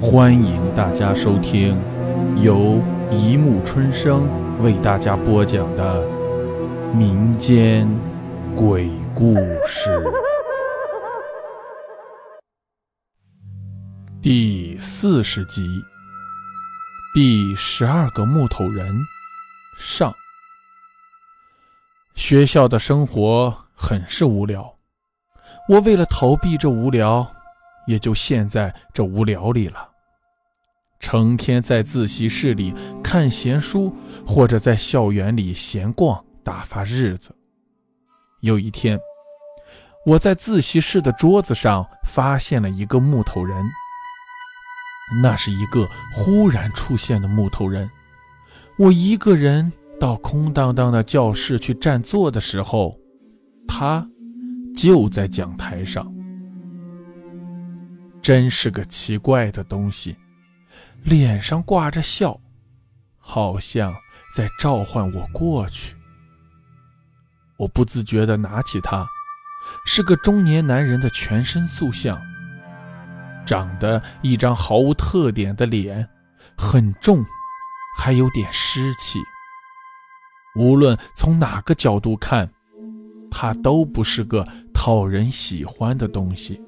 欢迎大家收听由一木春生为大家播讲的民间鬼故事第四十集，第十二个木头人上。学校的生活很是无聊，我为了逃避这无聊，也就陷在这无聊里了。成天在自习室里看闲书，或者在校园里闲逛打发日子。有一天，我在自习室的桌子上发现了一个木头人。那是一个忽然出现的木头人。我一个人到空荡荡的教室去占座的时候，他就在讲台上。真是个奇怪的东西。脸上挂着笑，好像在召唤我过去。我不自觉地拿起它，是个中年男人的全身塑像，长得一张毫无特点的脸，很重，还有点湿气。无论从哪个角度看，它都不是个讨人喜欢的东西。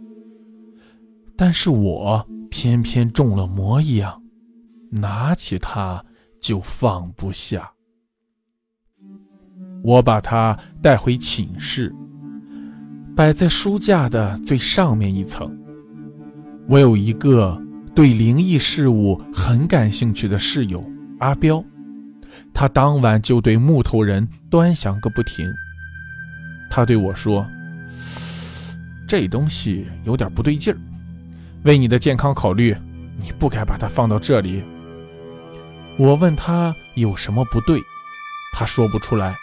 但是我偏偏中了魔一样。拿起它就放不下。我把它带回寝室，摆在书架的最上面一层。我有一个对灵异事物很感兴趣的室友阿彪，他当晚就对木头人端详个不停。他对我说：“这东西有点不对劲儿，为你的健康考虑，你不该把它放到这里。”我问他有什么不对，他说不出来。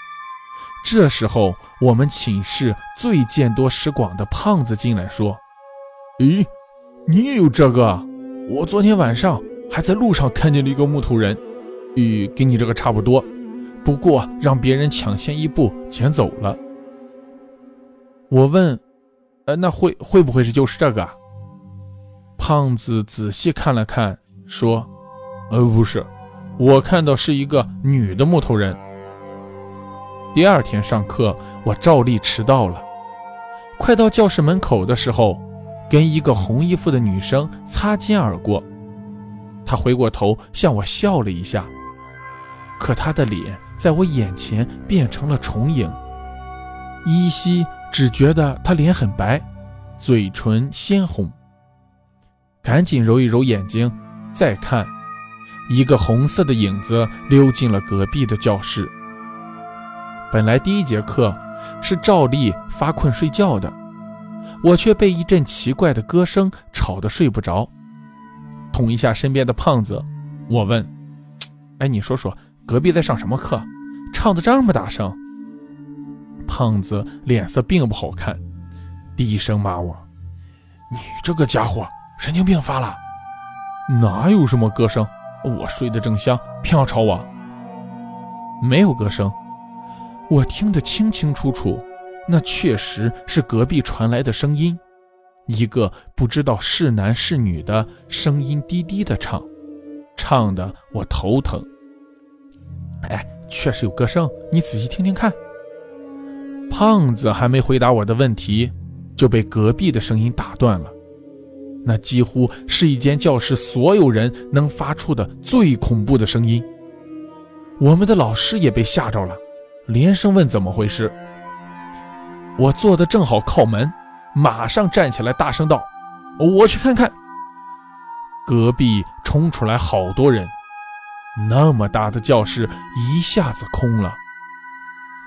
这时候，我们寝室最见多识广的胖子进来说：“咦，你也有这个？我昨天晚上还在路上看见了一个木头人，与跟你这个差不多，不过让别人抢先一步捡走了。”我问：“呃，那会会不会是就是这个？”胖子仔细看了看，说：“呃，不是。”我看到是一个女的木头人。第二天上课，我照例迟到了。快到教室门口的时候，跟一个红衣服的女生擦肩而过。她回过头向我笑了一下，可她的脸在我眼前变成了重影。依稀只觉得她脸很白，嘴唇鲜红。赶紧揉一揉眼睛，再看。一个红色的影子溜进了隔壁的教室。本来第一节课是照例发困睡觉的，我却被一阵奇怪的歌声吵得睡不着。捅一下身边的胖子，我问：“哎，你说说，隔壁在上什么课？唱的这么大声？”胖子脸色并不好看，低声骂我：“你这个家伙，神经病发了！哪有什么歌声？”我睡得正香，偏要吵我。没有歌声，我听得清清楚楚，那确实是隔壁传来的声音，一个不知道是男是女的声音，低低的唱，唱的我头疼。哎，确实有歌声，你仔细听听看。胖子还没回答我的问题，就被隔壁的声音打断了。那几乎是一间教室所有人能发出的最恐怖的声音。我们的老师也被吓着了，连声问怎么回事。我坐的正好靠门，马上站起来大声道：“我去看看。”隔壁冲出来好多人，那么大的教室一下子空了。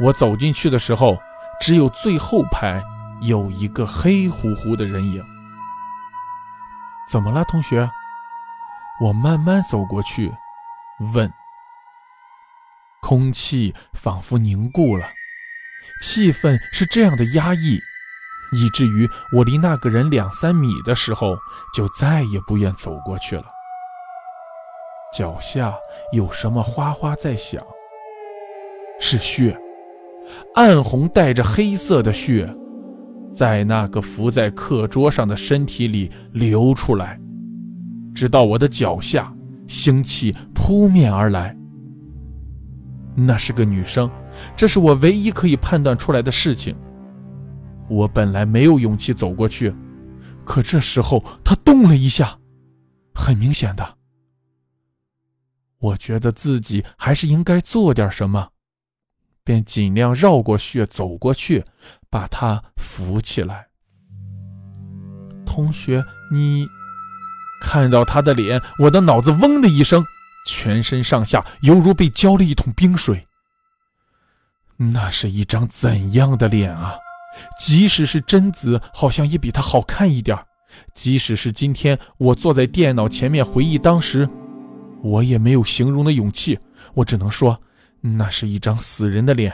我走进去的时候，只有最后排有一个黑乎乎的人影。怎么了，同学？我慢慢走过去，问。空气仿佛凝固了，气氛是这样的压抑，以至于我离那个人两三米的时候，就再也不愿走过去了。脚下有什么哗哗在响？是血，暗红带着黑色的血。在那个伏在课桌上的身体里流出来，直到我的脚下，腥气扑面而来。那是个女生，这是我唯一可以判断出来的事情。我本来没有勇气走过去，可这时候她动了一下，很明显的。我觉得自己还是应该做点什么，便尽量绕过血走过去，把他扶起来。同学，你看到他的脸，我的脑子嗡的一声，全身上下犹如被浇了一桶冰水。那是一张怎样的脸啊！即使是贞子，好像也比他好看一点即使是今天我坐在电脑前面回忆当时，我也没有形容的勇气。我只能说，那是一张死人的脸，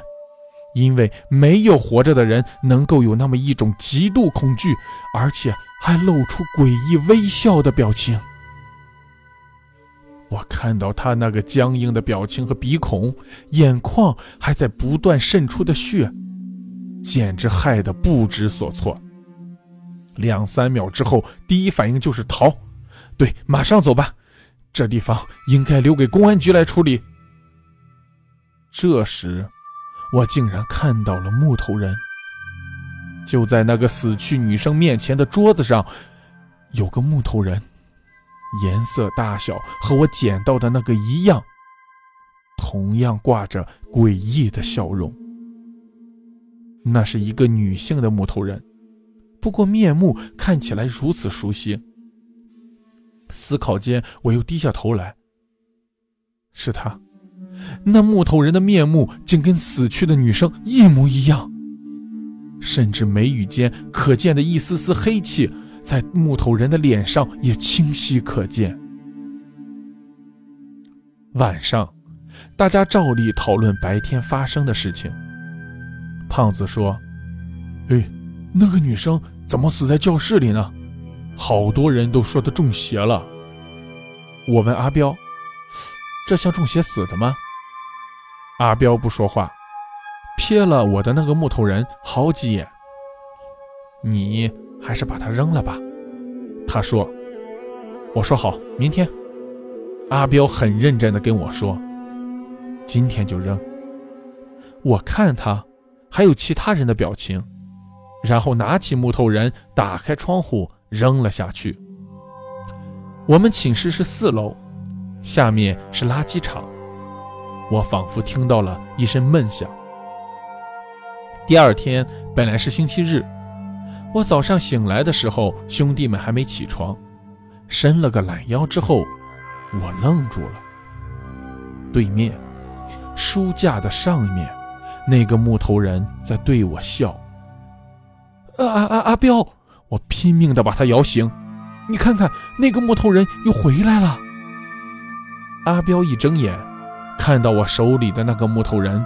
因为没有活着的人能够有那么一种极度恐惧，而且还露出诡异微笑的表情。我看到他那个僵硬的表情和鼻孔，眼眶还在不断渗出的血。简直害得不知所措。两三秒之后，第一反应就是逃。对，马上走吧，这地方应该留给公安局来处理。这时，我竟然看到了木头人。就在那个死去女生面前的桌子上，有个木头人，颜色大小和我捡到的那个一样，同样挂着诡异的笑容。那是一个女性的木头人，不过面目看起来如此熟悉。思考间，我又低下头来。是她，那木头人的面目竟跟死去的女生一模一样，甚至眉宇间可见的一丝丝黑气，在木头人的脸上也清晰可见。晚上，大家照例讨论白天发生的事情。胖子说：“哎，那个女生怎么死在教室里呢？好多人都说她中邪了。”我问阿彪：“这像中邪死的吗？”阿彪不说话，瞥了我的那个木头人好几眼。你还是把它扔了吧，他说。我说好，明天。阿彪很认真的跟我说：“今天就扔。”我看他。还有其他人的表情，然后拿起木头人，打开窗户扔了下去。我们寝室是四楼，下面是垃圾场。我仿佛听到了一声闷响。第二天本来是星期日，我早上醒来的时候，兄弟们还没起床，伸了个懒腰之后，我愣住了。对面，书架的上面。那个木头人在对我笑。阿阿阿彪，我拼命的把他摇醒。你看看，那个木头人又回来了。阿彪一睁眼，看到我手里的那个木头人，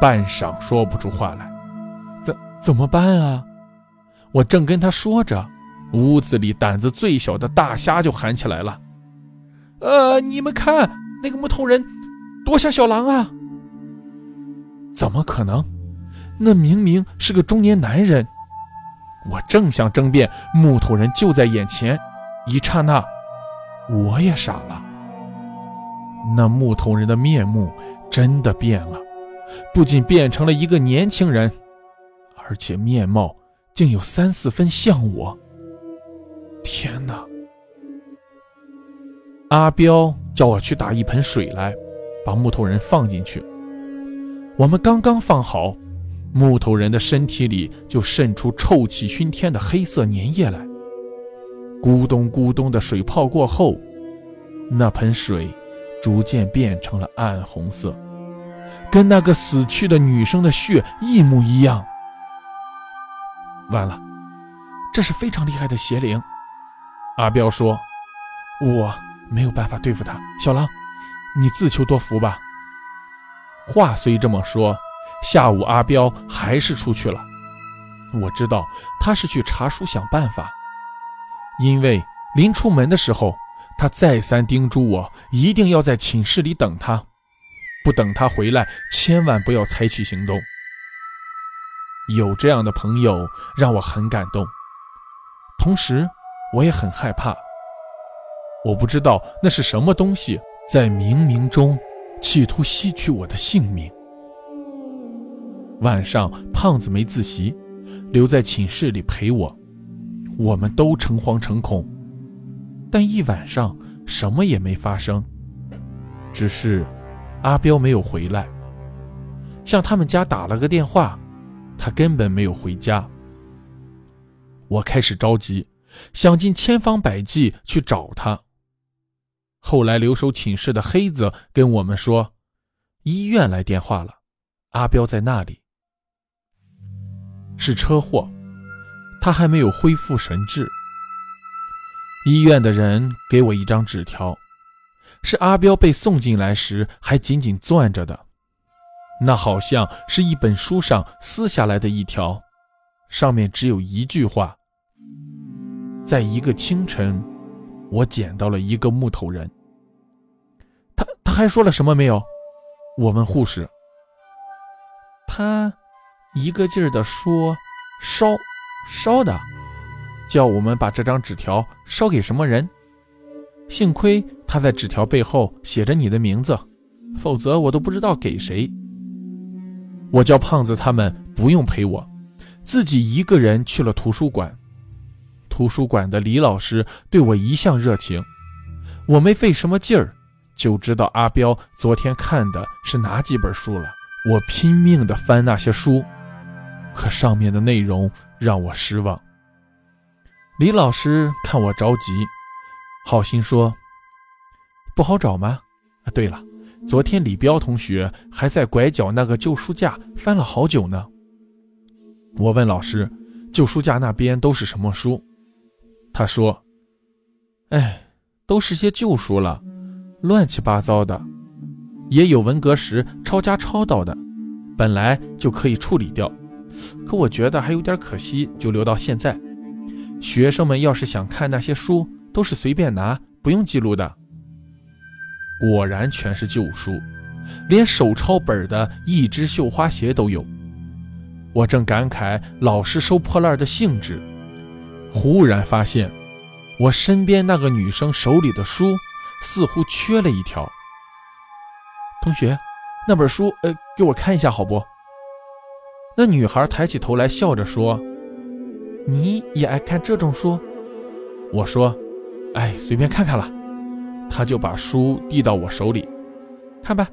半晌说不出话来。怎怎么办啊？我正跟他说着，屋子里胆子最小的大虾就喊起来了：“呃，你们看，那个木头人多像小狼啊！”怎么可能？那明明是个中年男人。我正想争辩，木头人就在眼前，一刹那，我也傻了。那木头人的面目真的变了，不仅变成了一个年轻人，而且面貌竟有三四分像我。天哪！阿彪叫我去打一盆水来，把木头人放进去。我们刚刚放好，木头人的身体里就渗出臭气熏天的黑色粘液来。咕咚咕咚的水泡过后，那盆水逐渐变成了暗红色，跟那个死去的女生的血一模一样。完了，这是非常厉害的邪灵。阿彪说：“我没有办法对付他，小狼，你自求多福吧。”话虽这么说，下午阿彪还是出去了。我知道他是去查书想办法，因为临出门的时候，他再三叮嘱我一定要在寝室里等他，不等他回来，千万不要采取行动。有这样的朋友让我很感动，同时我也很害怕。我不知道那是什么东西，在冥冥中企图吸取我的性命。晚上，胖子没自习，留在寝室里陪我，我们都诚惶诚恐，但一晚上什么也没发生，只是阿彪没有回来。向他们家打了个电话，他根本没有回家。我开始着急，想尽千方百计去找他。后来留守寝室的黑子跟我们说，医院来电话了，阿彪在那里。是车祸，他还没有恢复神智。医院的人给我一张纸条，是阿彪被送进来时还紧紧攥着的。那好像是一本书上撕下来的一条，上面只有一句话：在一个清晨，我捡到了一个木头人。他他还说了什么没有？我问护士。他一个劲儿的说烧烧的，叫我们把这张纸条烧给什么人。幸亏他在纸条背后写着你的名字，否则我都不知道给谁。我叫胖子他们不用陪我，自己一个人去了图书馆。图书馆的李老师对我一向热情，我没费什么劲儿，就知道阿彪昨天看的是哪几本书了。我拼命地翻那些书，可上面的内容让我失望。李老师看我着急，好心说：“不好找吗？啊，对了。”昨天李彪同学还在拐角那个旧书架翻了好久呢。我问老师：“旧书架那边都是什么书？”他说：“哎，都是些旧书了，乱七八糟的，也有文革时抄家抄到的，本来就可以处理掉，可我觉得还有点可惜，就留到现在。学生们要是想看那些书，都是随便拿，不用记录的。”果然全是旧书，连手抄本的《一只绣花鞋》都有。我正感慨老师收破烂的兴致，忽然发现我身边那个女生手里的书似乎缺了一条。同学，那本书，呃，给我看一下好不？那女孩抬起头来笑着说：“你也爱看这种书？”我说：“哎，随便看看了。”他就把书递到我手里，看吧。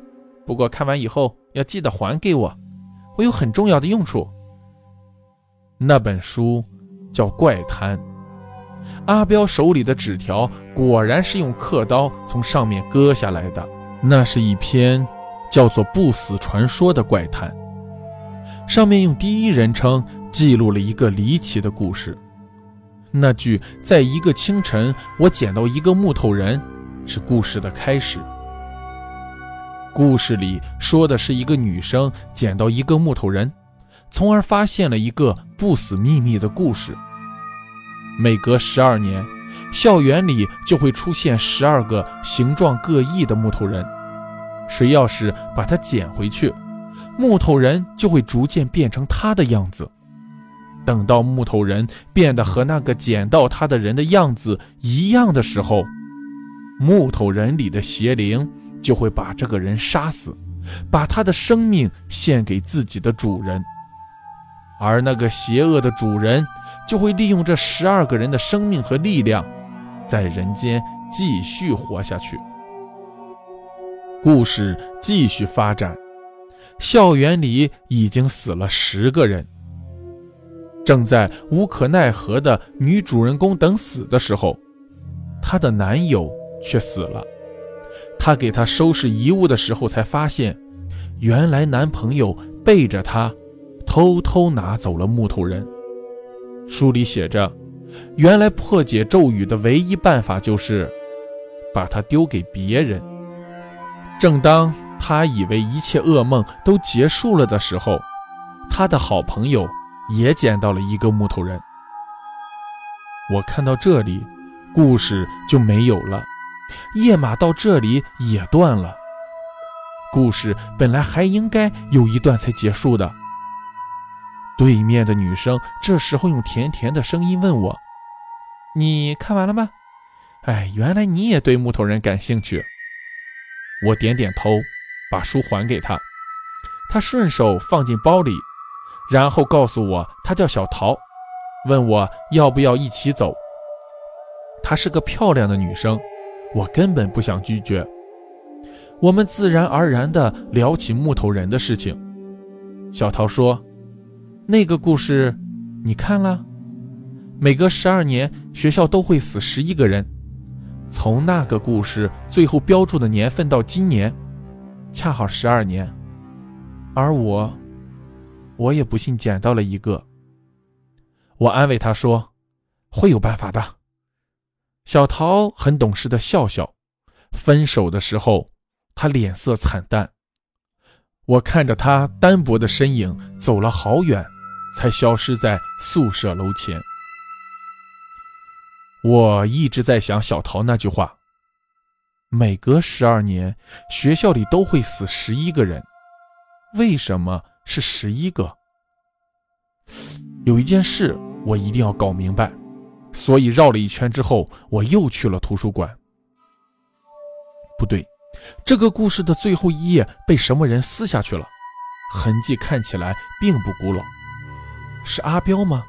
不过看完以后要记得还给我，我有很重要的用处。那本书叫《怪谈》，阿彪手里的纸条果然是用刻刀从上面割下来的。那是一篇叫做《不死传说》的怪谈，上面用第一人称记录了一个离奇的故事。那句“在一个清晨，我捡到一个木头人”。是故事的开始。故事里说的是一个女生捡到一个木头人，从而发现了一个不死秘密的故事。每隔十二年，校园里就会出现十二个形状各异的木头人，谁要是把它捡回去，木头人就会逐渐变成他的样子。等到木头人变得和那个捡到他的人的样子一样的时候，木头人里的邪灵就会把这个人杀死，把他的生命献给自己的主人，而那个邪恶的主人就会利用这十二个人的生命和力量，在人间继续活下去。故事继续发展，校园里已经死了十个人。正在无可奈何的女主人公等死的时候，她的男友。却死了。她给他收拾遗物的时候，才发现，原来男朋友背着她，偷偷拿走了木头人。书里写着，原来破解咒语的唯一办法就是把它丢给别人。正当他以为一切噩梦都结束了的时候，他的好朋友也捡到了一个木头人。我看到这里，故事就没有了。夜马到这里也断了。故事本来还应该有一段才结束的。对面的女生这时候用甜甜的声音问我：“你看完了吗？哎，原来你也对木头人感兴趣。我点点头，把书还给他，他顺手放进包里，然后告诉我她叫小桃，问我要不要一起走。她是个漂亮的女生，我根本不想拒绝。我们自然而然地聊起木头人的事情。小桃说：“那个故事你看了？每隔十二年，学校都会死十一个人。从那个故事最后标注的年份到今年，恰好十二年。而我，我也不幸捡到了一个。”我安慰他说：“会有办法的。”小桃很懂事的笑笑。分手的时候，他脸色惨淡。我看着他单薄的身影走了好远，才消失在宿舍楼前。我一直在想小桃那句话：每隔十二年，学校里都会死十一个人，为什么是十一个？有一件事我一定要搞明白。所以绕了一圈之后，我又去了图书馆。不对，这个故事的最后一页被什么人撕下去了，痕迹看起来并不古老。是阿彪吗？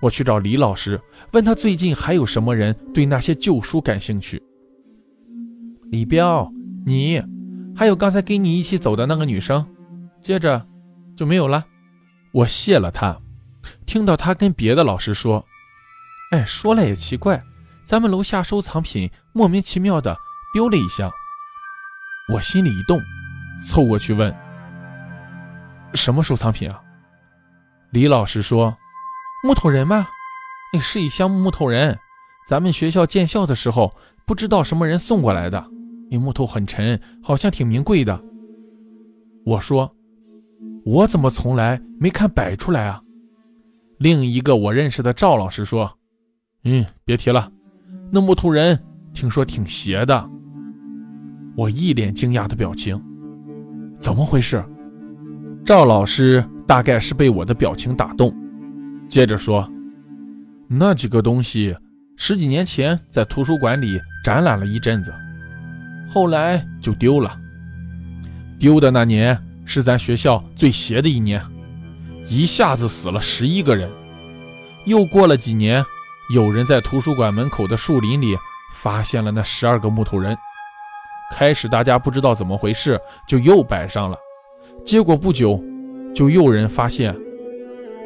我去找李老师，问他最近还有什么人对那些旧书感兴趣。李彪，你，还有刚才跟你一起走的那个女生，接着就没有了。我谢了他，听到他跟别的老师说。哎，说来也奇怪，咱们楼下收藏品莫名其妙的丢了一箱。我心里一动，凑过去问：“什么收藏品啊？”李老师说：“木头人吗？那是一箱木头人，咱们学校建校的时候不知道什么人送过来的。那木头很沉，好像挺名贵的。”我说：“我怎么从来没看摆出来啊？”另一个我认识的赵老师说。嗯，别提了，那木头人听说挺邪的。我一脸惊讶的表情，怎么回事？赵老师大概是被我的表情打动，接着说：“那几个东西十几年前在图书馆里展览了一阵子，后来就丢了。丢的那年是咱学校最邪的一年，一下子死了十一个人。又过了几年。”有人在图书馆门口的树林里发现了那十二个木头人。开始大家不知道怎么回事，就又摆上了。结果不久，就有人发现，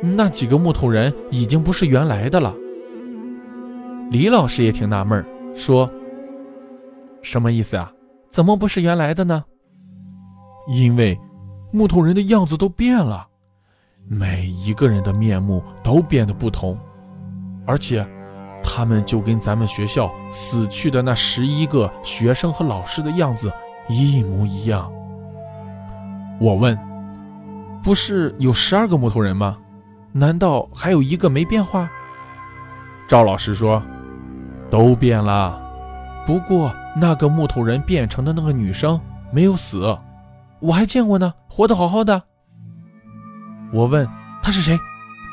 那几个木头人已经不是原来的了。李老师也挺纳闷，说：“什么意思啊？怎么不是原来的呢？”因为木头人的样子都变了，每一个人的面目都变得不同。而且，他们就跟咱们学校死去的那十一个学生和老师的样子一模一样。我问：“不是有十二个木头人吗？难道还有一个没变化？”赵老师说：“都变了，不过那个木头人变成的那个女生没有死，我还见过呢，活得好好的。”我问：“他是谁？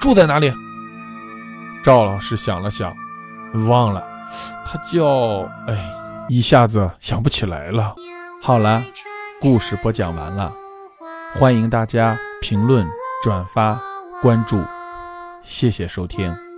住在哪里？”赵老师想了想，忘了，他叫……哎，一下子想不起来了。好了，故事播讲完了，欢迎大家评论、转发、关注，谢谢收听。